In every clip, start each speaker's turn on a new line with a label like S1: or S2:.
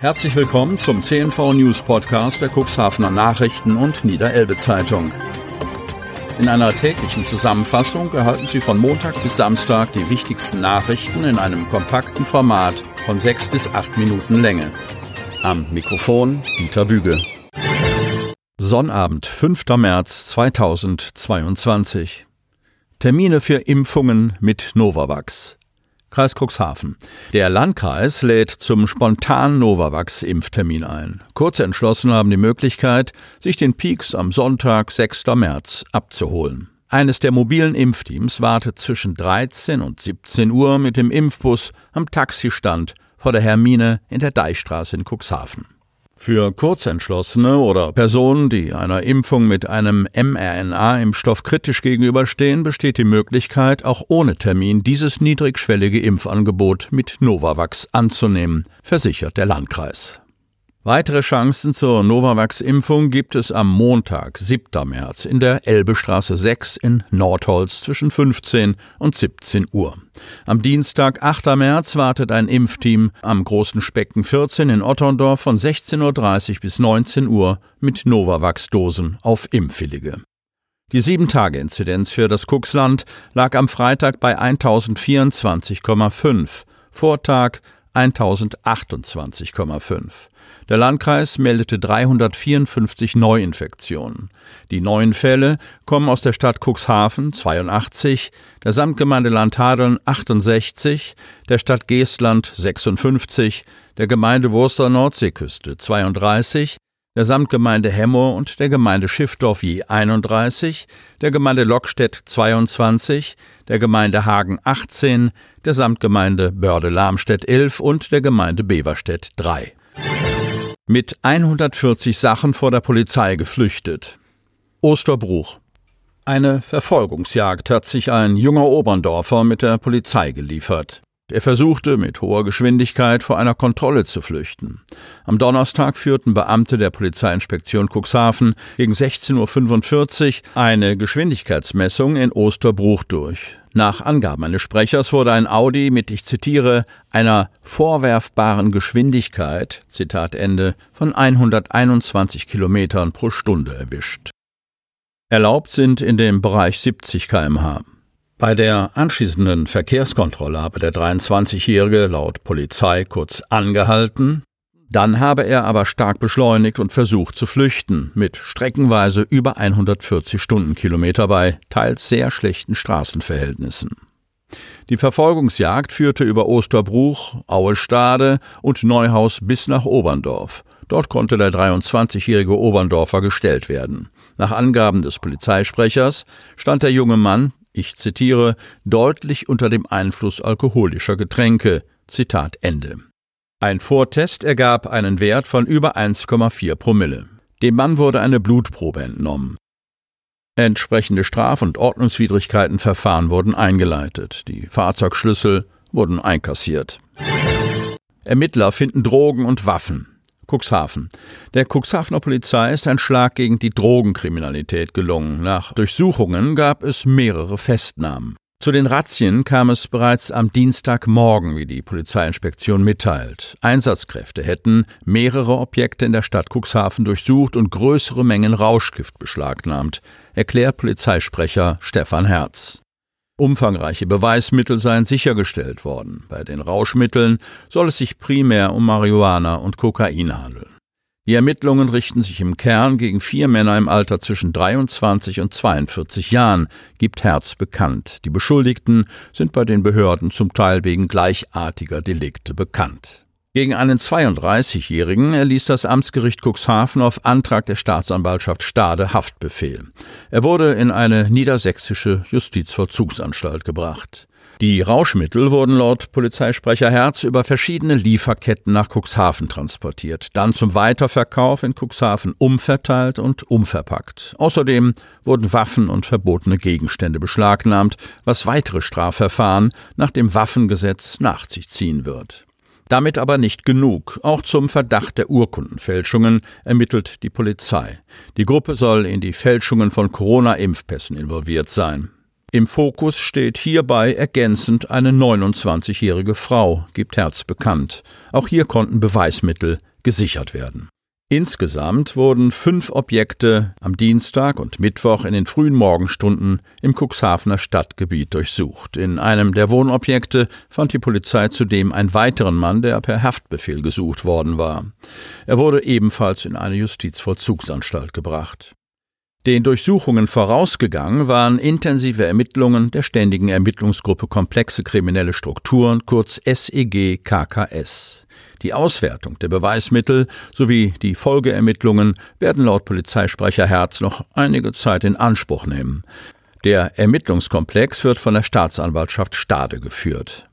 S1: Herzlich willkommen zum CNV News Podcast der Cuxhavener Nachrichten und Niederelbe Zeitung. In einer täglichen Zusammenfassung erhalten Sie von Montag bis Samstag die wichtigsten Nachrichten in einem kompakten Format von sechs bis acht Minuten Länge. Am Mikrofon Dieter Büge. Sonnabend, 5. März 2022. Termine für Impfungen mit Novavax. Kreis Cuxhaven. Der Landkreis lädt zum spontanen Novavax-Impftermin ein. Kurze Entschlossen haben die Möglichkeit, sich den Peaks am Sonntag, 6. März, abzuholen. Eines der mobilen Impfteams wartet zwischen 13 und 17 Uhr mit dem Impfbus am Taxistand vor der Hermine in der Deichstraße in Cuxhaven. Für Kurzentschlossene oder Personen, die einer Impfung mit einem mRNA-Impfstoff kritisch gegenüberstehen, besteht die Möglichkeit, auch ohne Termin dieses niedrigschwellige Impfangebot mit Novavax anzunehmen, versichert der Landkreis. Weitere Chancen zur Novavax-Impfung gibt es am Montag, 7. März, in der Elbestraße 6 in Nordholz zwischen 15 und 17 Uhr. Am Dienstag, 8. März, wartet ein Impfteam am Großen Specken 14 in Otterndorf von 16.30 Uhr bis 19 Uhr mit Novavax-Dosen auf Impfwillige. Die 7-Tage-Inzidenz für das Kuxland lag am Freitag bei 1024,5, Vortag 1028,5. Der Landkreis meldete 354 Neuinfektionen. Die neuen Fälle kommen aus der Stadt Cuxhaven 82, der Samtgemeinde Landhadeln 68, der Stadt Geestland 56, der Gemeinde Wurster Nordseeküste 32, der Samtgemeinde Hemmoor und der Gemeinde Schiffdorf je 31, der Gemeinde Lockstedt 22, der Gemeinde Hagen 18, der Samtgemeinde Börde-Lamstedt 11 und der Gemeinde Beverstedt 3. Mit 140 Sachen vor der Polizei geflüchtet. Osterbruch. Eine Verfolgungsjagd hat sich ein junger Oberndorfer mit der Polizei geliefert. Er versuchte mit hoher Geschwindigkeit vor einer Kontrolle zu flüchten. Am Donnerstag führten Beamte der Polizeiinspektion Cuxhaven gegen 16.45 Uhr eine Geschwindigkeitsmessung in Osterbruch durch. Nach Angaben eines Sprechers wurde ein Audi mit, ich zitiere, einer vorwerfbaren Geschwindigkeit, Zitat Ende, von 121 Kilometern pro Stunde erwischt. Erlaubt sind in dem Bereich 70 kmh. Bei der anschließenden Verkehrskontrolle habe der 23-Jährige laut Polizei kurz angehalten, dann habe er aber stark beschleunigt und versucht zu flüchten, mit streckenweise über 140 Stundenkilometer bei teils sehr schlechten Straßenverhältnissen. Die Verfolgungsjagd führte über Osterbruch, Auestade und Neuhaus bis nach Oberndorf. Dort konnte der 23-jährige Oberndorfer gestellt werden. Nach Angaben des Polizeisprechers stand der junge Mann ich zitiere, deutlich unter dem Einfluss alkoholischer Getränke. Zitat Ende. Ein Vortest ergab einen Wert von über 1,4 Promille. Dem Mann wurde eine Blutprobe entnommen. Entsprechende Straf- und Ordnungswidrigkeitenverfahren wurden eingeleitet. Die Fahrzeugschlüssel wurden einkassiert. Ermittler finden Drogen und Waffen. Cuxhaven. Der Cuxhavener Polizei ist ein Schlag gegen die Drogenkriminalität gelungen. Nach Durchsuchungen gab es mehrere Festnahmen. Zu den Razzien kam es bereits am Dienstagmorgen, wie die Polizeiinspektion mitteilt. Einsatzkräfte hätten mehrere Objekte in der Stadt Cuxhaven durchsucht und größere Mengen Rauschgift beschlagnahmt, erklärt Polizeisprecher Stefan Herz. Umfangreiche Beweismittel seien sichergestellt worden. Bei den Rauschmitteln soll es sich primär um Marihuana und Kokain handeln. Die Ermittlungen richten sich im Kern gegen vier Männer im Alter zwischen 23 und 42 Jahren, gibt Herz bekannt. Die Beschuldigten sind bei den Behörden zum Teil wegen gleichartiger Delikte bekannt. Gegen einen 32-Jährigen erließ das Amtsgericht Cuxhaven auf Antrag der Staatsanwaltschaft Stade Haftbefehl. Er wurde in eine niedersächsische Justizvollzugsanstalt gebracht. Die Rauschmittel wurden laut Polizeisprecher Herz über verschiedene Lieferketten nach Cuxhaven transportiert, dann zum Weiterverkauf in Cuxhaven umverteilt und umverpackt. Außerdem wurden Waffen und verbotene Gegenstände beschlagnahmt, was weitere Strafverfahren nach dem Waffengesetz nach sich ziehen wird. Damit aber nicht genug. Auch zum Verdacht der Urkundenfälschungen ermittelt die Polizei. Die Gruppe soll in die Fälschungen von Corona-Impfpässen involviert sein. Im Fokus steht hierbei ergänzend eine 29-jährige Frau, gibt Herz bekannt. Auch hier konnten Beweismittel gesichert werden. Insgesamt wurden fünf Objekte am Dienstag und Mittwoch in den frühen Morgenstunden im Cuxhavener Stadtgebiet durchsucht. In einem der Wohnobjekte fand die Polizei zudem einen weiteren Mann, der per Haftbefehl gesucht worden war. Er wurde ebenfalls in eine Justizvollzugsanstalt gebracht. Den Durchsuchungen vorausgegangen waren intensive Ermittlungen der Ständigen Ermittlungsgruppe Komplexe kriminelle Strukturen, kurz SEG KKS. Die Auswertung der Beweismittel sowie die Folgeermittlungen werden laut Polizeisprecher Herz noch einige Zeit in Anspruch nehmen. Der Ermittlungskomplex wird von der Staatsanwaltschaft Stade geführt.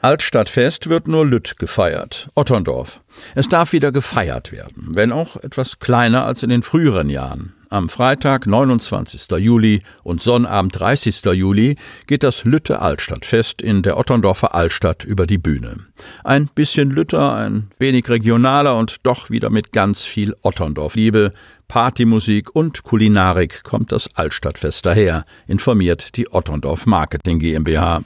S1: Altstadtfest wird nur Lütt gefeiert, Otterndorf. Es darf wieder gefeiert werden, wenn auch etwas kleiner als in den früheren Jahren. Am Freitag, 29. Juli und Sonnabend, 30. Juli geht das Lütte Altstadtfest in der Otterndorfer Altstadt über die Bühne. Ein bisschen Lütter, ein wenig regionaler und doch wieder mit ganz viel Otterndorf-Liebe, Partymusik und Kulinarik kommt das Altstadtfest daher, informiert die Otterndorf Marketing GmbH.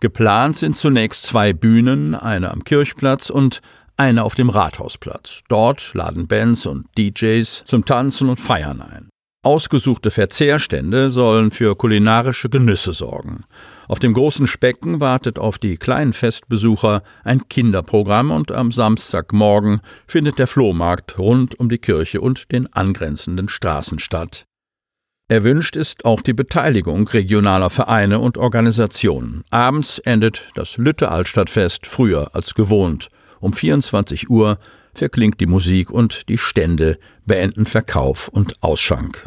S1: Geplant sind zunächst zwei Bühnen, eine am Kirchplatz und eine auf dem Rathausplatz. Dort laden Bands und DJs zum Tanzen und Feiern ein. Ausgesuchte Verzehrstände sollen für kulinarische Genüsse sorgen. Auf dem großen Specken wartet auf die kleinen Festbesucher ein Kinderprogramm und am Samstagmorgen findet der Flohmarkt rund um die Kirche und den angrenzenden Straßen statt. Erwünscht ist auch die Beteiligung regionaler Vereine und Organisationen. Abends endet das Lütte Altstadtfest früher als gewohnt um 24 Uhr verklingt die Musik und die Stände beenden Verkauf und Ausschank.